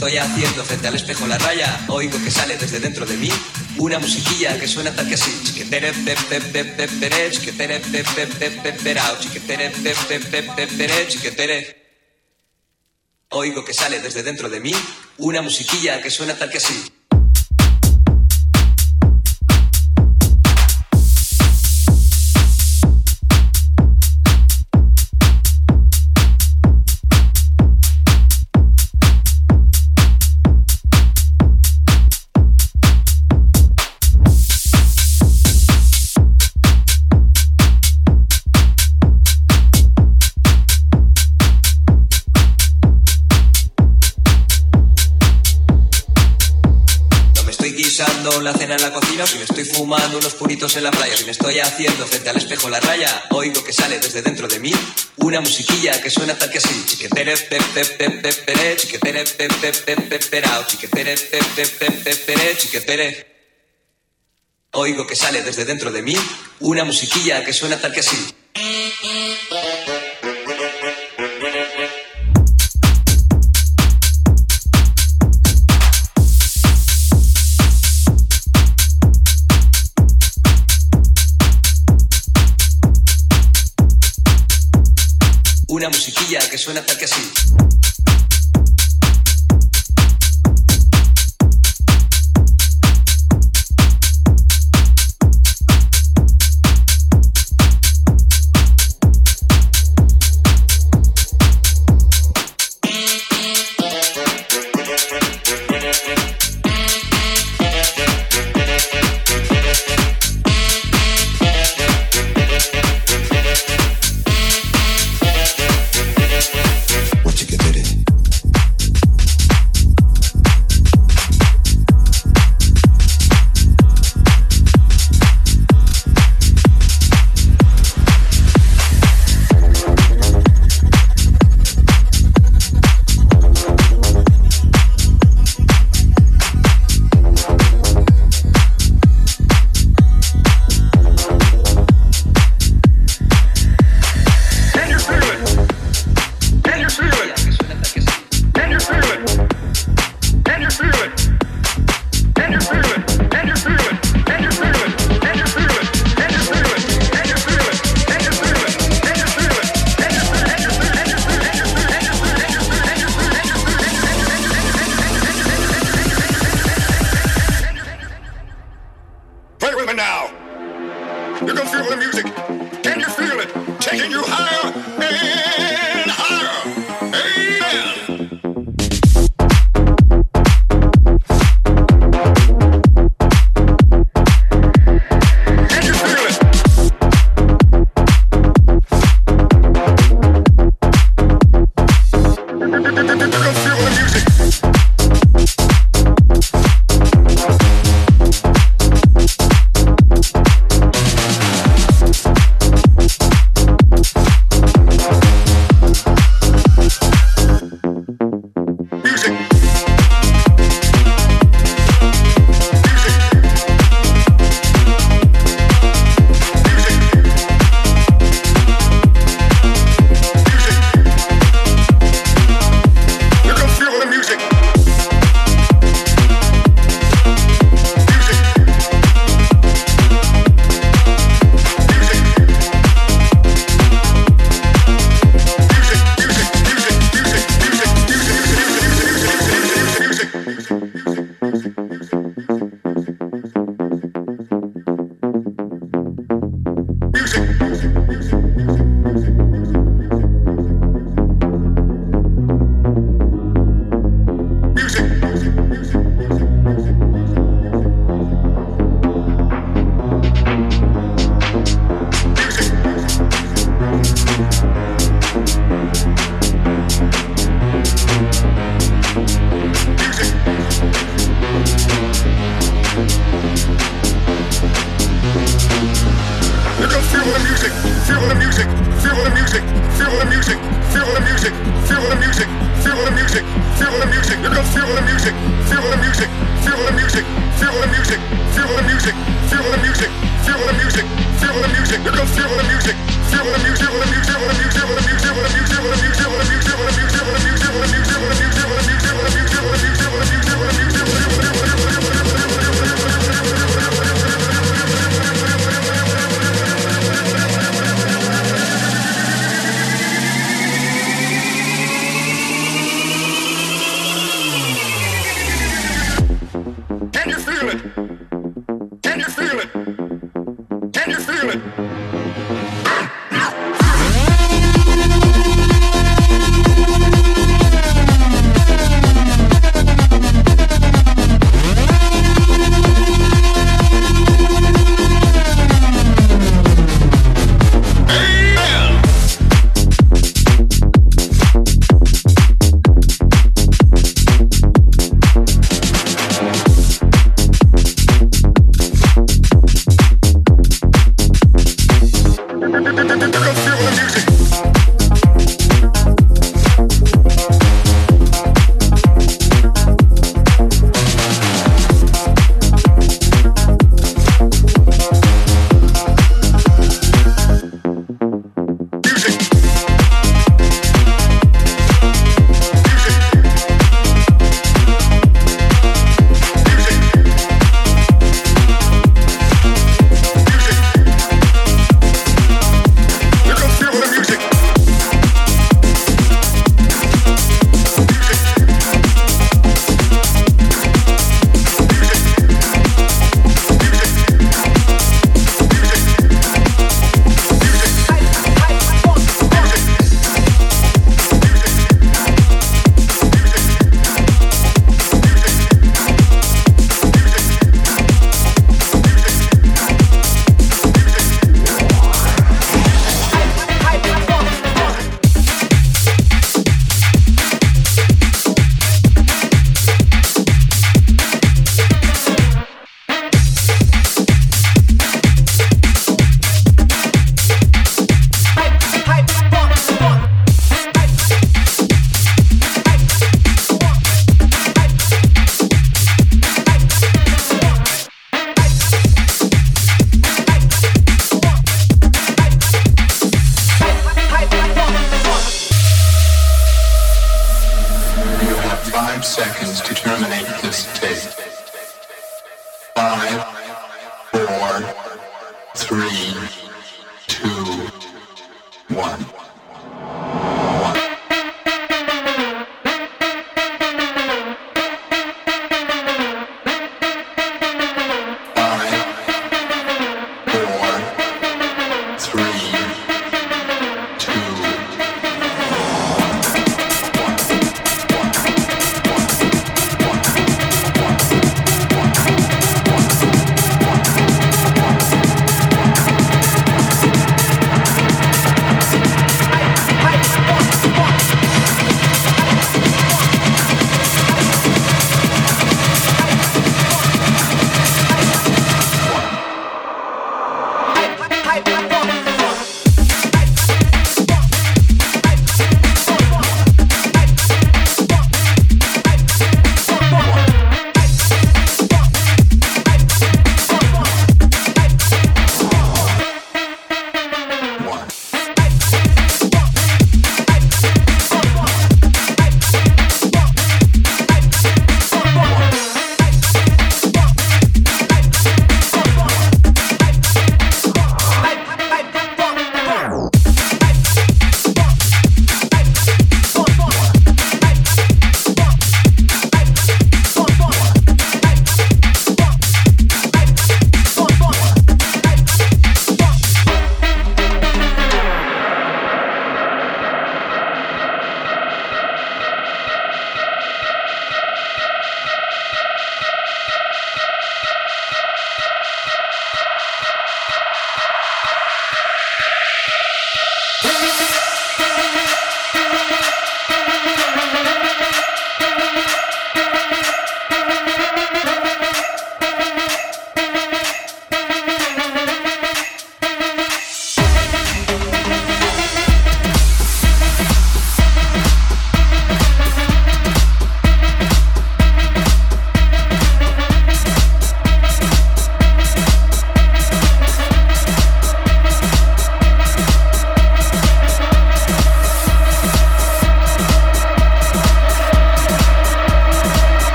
Estoy haciendo frente al espejo la raya, oigo que sale desde dentro de mí una musiquilla que suena tal que así. Oigo que sale desde dentro de mí una musiquilla que suena tal que así. Estoy haciendo frente al espejo la raya, oigo que sale desde dentro de mí una musiquilla que suena tal que así. Chiquetere, pe, pe, pe, pe, pere, chiquetere, pe, pe, pe, pe, perao, chiquetere, pe, pe, pe, pe, pere, chiquetere. Oigo que sale desde dentro de mí una musiquilla que suena tal que así. Una musiquilla que suena tal que así. Feel the music, feel the music, feel the music, feel the music, feel the music, feel the music, feel the music. You can feel the music, feel the music, feel the music, feel the music, feel the music, feel the music, feel the music, feel the music. You can feel the music, feel the music, feel the music, feel the music, feel the music, feel the music, feel the music, feel the music. five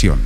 día